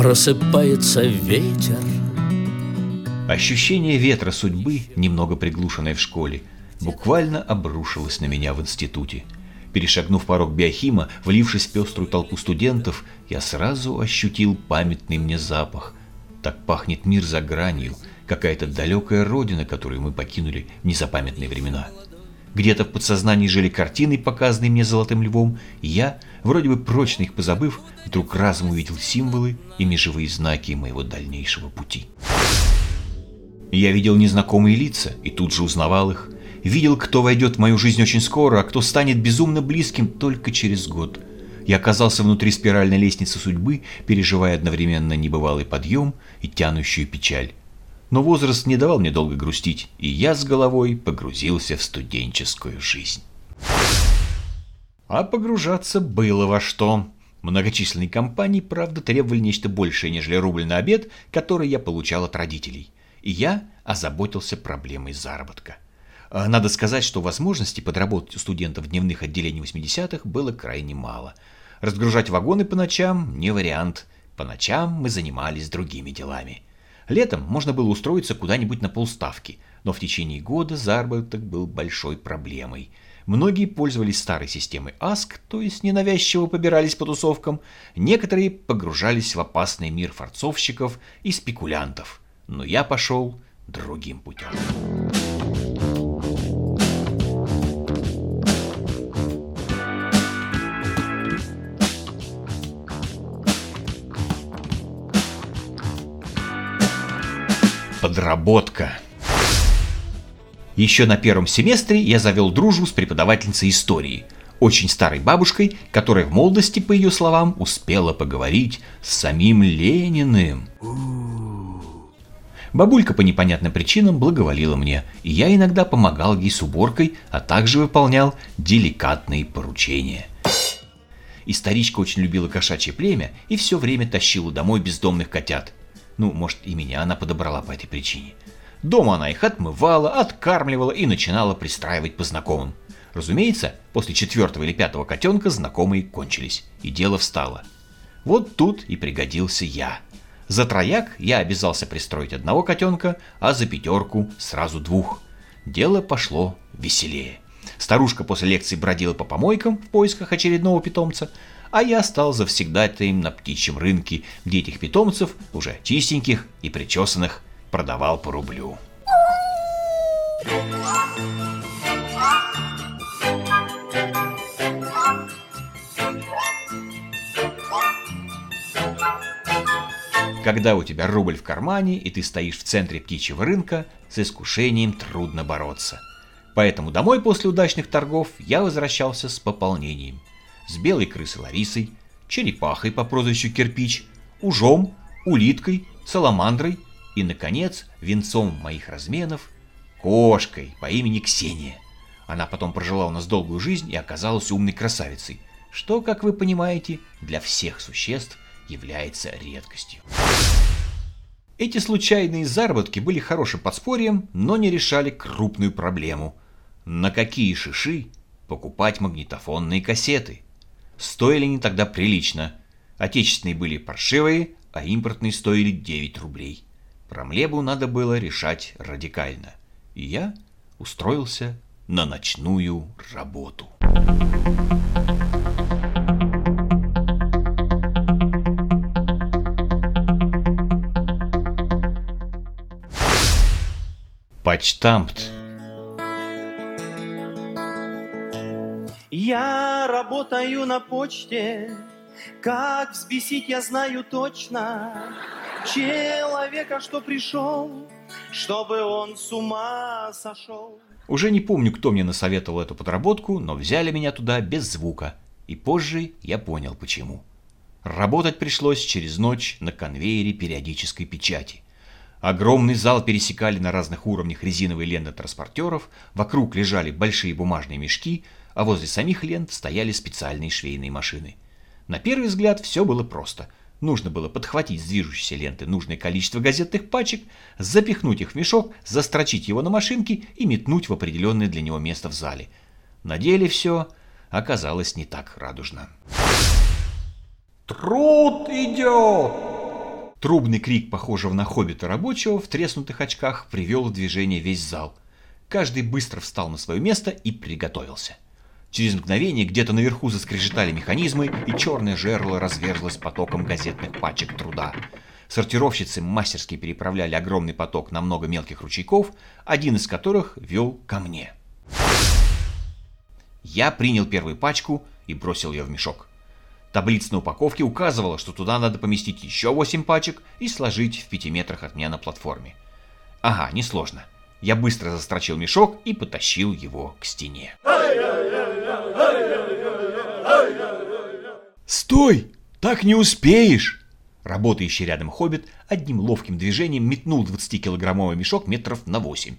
просыпается ветер. Ощущение ветра судьбы, немного приглушенное в школе, буквально обрушилось на меня в институте. Перешагнув порог биохима, влившись в пеструю толпу студентов, я сразу ощутил памятный мне запах. Так пахнет мир за гранью, какая-то далекая родина, которую мы покинули в незапамятные времена. Где-то в подсознании жили картины, показанные мне золотым львом, и я, вроде бы прочно их позабыв, вдруг разом увидел символы и межевые знаки моего дальнейшего пути. Я видел незнакомые лица и тут же узнавал их. Видел, кто войдет в мою жизнь очень скоро, а кто станет безумно близким только через год. Я оказался внутри спиральной лестницы судьбы, переживая одновременно небывалый подъем и тянущую печаль. Но возраст не давал мне долго грустить, и я с головой погрузился в студенческую жизнь. А погружаться было во что. Многочисленные компании, правда, требовали нечто большее, нежели рубль на обед, который я получал от родителей. И я озаботился проблемой заработка. А надо сказать, что возможностей подработать у студентов дневных отделений 80-х было крайне мало. Разгружать вагоны по ночам – не вариант. По ночам мы занимались другими делами – Летом можно было устроиться куда-нибудь на полставки, но в течение года заработок был большой проблемой. Многие пользовались старой системой ASK, то есть ненавязчиво побирались по тусовкам, некоторые погружались в опасный мир форцовщиков и спекулянтов. Но я пошел другим путем. Подработка. Еще на первом семестре я завел дружбу с преподавательницей истории, очень старой бабушкой, которая в молодости, по ее словам, успела поговорить с самим Лениным. Бабулька по непонятным причинам благоволила мне, и я иногда помогал ей с уборкой, а также выполнял деликатные поручения. И старичка очень любила кошачье племя и все время тащила домой бездомных котят – ну, может, и меня она подобрала по этой причине. Дома она их отмывала, откармливала и начинала пристраивать по знакомым. Разумеется, после четвертого или пятого котенка знакомые кончились, и дело встало. Вот тут и пригодился я. За трояк я обязался пристроить одного котенка, а за пятерку сразу двух. Дело пошло веселее. Старушка после лекции бродила по помойкам в поисках очередного питомца, а я стал завсегдатаем на птичьем рынке, где этих питомцев, уже чистеньких и причесанных, продавал по рублю. Когда у тебя рубль в кармане, и ты стоишь в центре птичьего рынка, с искушением трудно бороться. Поэтому домой после удачных торгов я возвращался с пополнением – с белой крысой Ларисой, черепахой по прозвищу Кирпич, ужом, улиткой, саламандрой и, наконец, венцом моих разменов, кошкой по имени Ксения. Она потом прожила у нас долгую жизнь и оказалась умной красавицей, что, как вы понимаете, для всех существ является редкостью. Эти случайные заработки были хорошим подспорьем, но не решали крупную проблему. На какие шиши покупать магнитофонные кассеты? Стоили они тогда прилично. Отечественные были паршивые, а импортные стоили 9 рублей. Промлебу надо было решать радикально. И я устроился на ночную работу. Почтамт Я работаю на почте, как взбесить я знаю точно человека, что пришел, чтобы он с ума сошел. Уже не помню, кто мне насоветовал эту подработку, но взяли меня туда без звука. И позже я понял, почему. Работать пришлось через ночь на конвейере периодической печати. Огромный зал пересекали на разных уровнях резиновые ленты транспортеров, вокруг лежали большие бумажные мешки – а возле самих лент стояли специальные швейные машины. На первый взгляд все было просто. Нужно было подхватить с движущейся ленты нужное количество газетных пачек, запихнуть их в мешок, застрочить его на машинке и метнуть в определенное для него место в зале. На деле все оказалось не так радужно. «Труд идет!» Трубный крик, похожего на хоббита рабочего в треснутых очках, привел в движение весь зал. Каждый быстро встал на свое место и приготовился. Через мгновение где-то наверху заскрежетали механизмы, и черное жерло разверзлось потоком газетных пачек труда. Сортировщицы мастерски переправляли огромный поток на много мелких ручейков, один из которых вел ко мне. Я принял первую пачку и бросил ее в мешок. Таблица на упаковке указывала, что туда надо поместить еще 8 пачек и сложить в 5 метрах от меня на платформе. Ага, несложно. Я быстро застрочил мешок и потащил его к стене. «Стой! Так не успеешь!» Работающий рядом хоббит одним ловким движением метнул 20-килограммовый мешок метров на 8.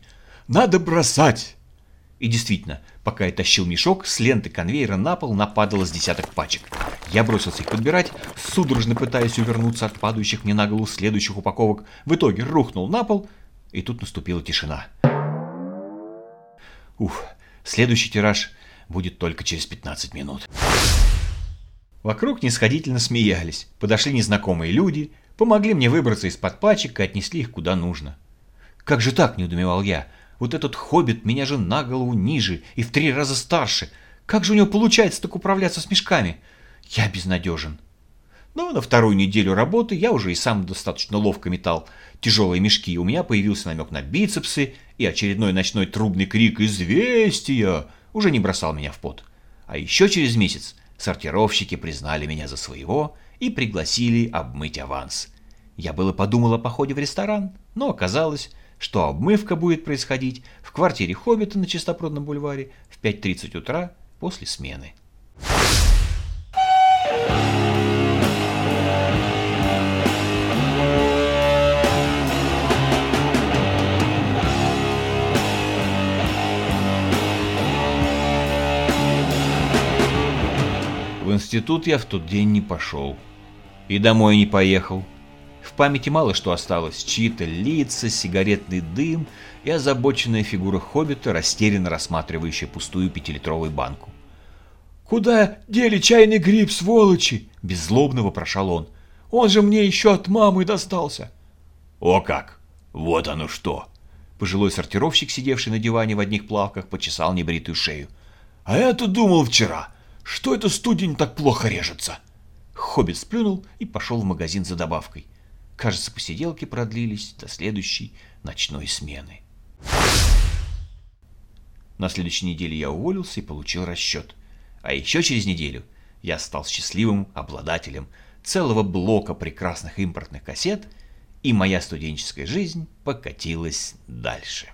«Надо бросать!» И действительно, пока я тащил мешок, с ленты конвейера на пол нападало с десяток пачек. Я бросился их подбирать, судорожно пытаясь увернуться от падающих мне на голову следующих упаковок. В итоге рухнул на пол, и тут наступила тишина. Уф, следующий тираж будет только через 15 минут. Вокруг нисходительно смеялись, подошли незнакомые люди, помогли мне выбраться из-под пачек и отнесли их куда нужно. Как же так, не удумевал я, вот этот хоббит меня же на голову ниже и в три раза старше. Как же у него получается так управляться с мешками? Я безнадежен. Но на вторую неделю работы я уже и сам достаточно ловко метал тяжелые мешки. У меня появился намек на бицепсы, и очередной ночной трубный крик «Известия!» уже не бросал меня в пот. А еще через месяц Сортировщики признали меня за своего и пригласили обмыть аванс. Я было подумал о походе в ресторан, но оказалось, что обмывка будет происходить в квартире Хоббита на Чистопрудном бульваре в 5.30 утра после смены. В институт я в тот день не пошел. И домой не поехал. В памяти мало что осталось. Чьи-то лица, сигаретный дым и озабоченная фигура хоббита, растерянно рассматривающая пустую пятилитровую банку. «Куда дели чайный гриб, сволочи?» – беззлобно вопрошал он. «Он же мне еще от мамы достался». «О как! Вот оно что!» Пожилой сортировщик, сидевший на диване в одних плавках, почесал небритую шею. «А я тут думал вчера, что это студень так плохо режется? Хоббит сплюнул и пошел в магазин за добавкой. Кажется, посиделки продлились до следующей ночной смены. На следующей неделе я уволился и получил расчет. А еще через неделю я стал счастливым обладателем целого блока прекрасных импортных кассет, и моя студенческая жизнь покатилась дальше.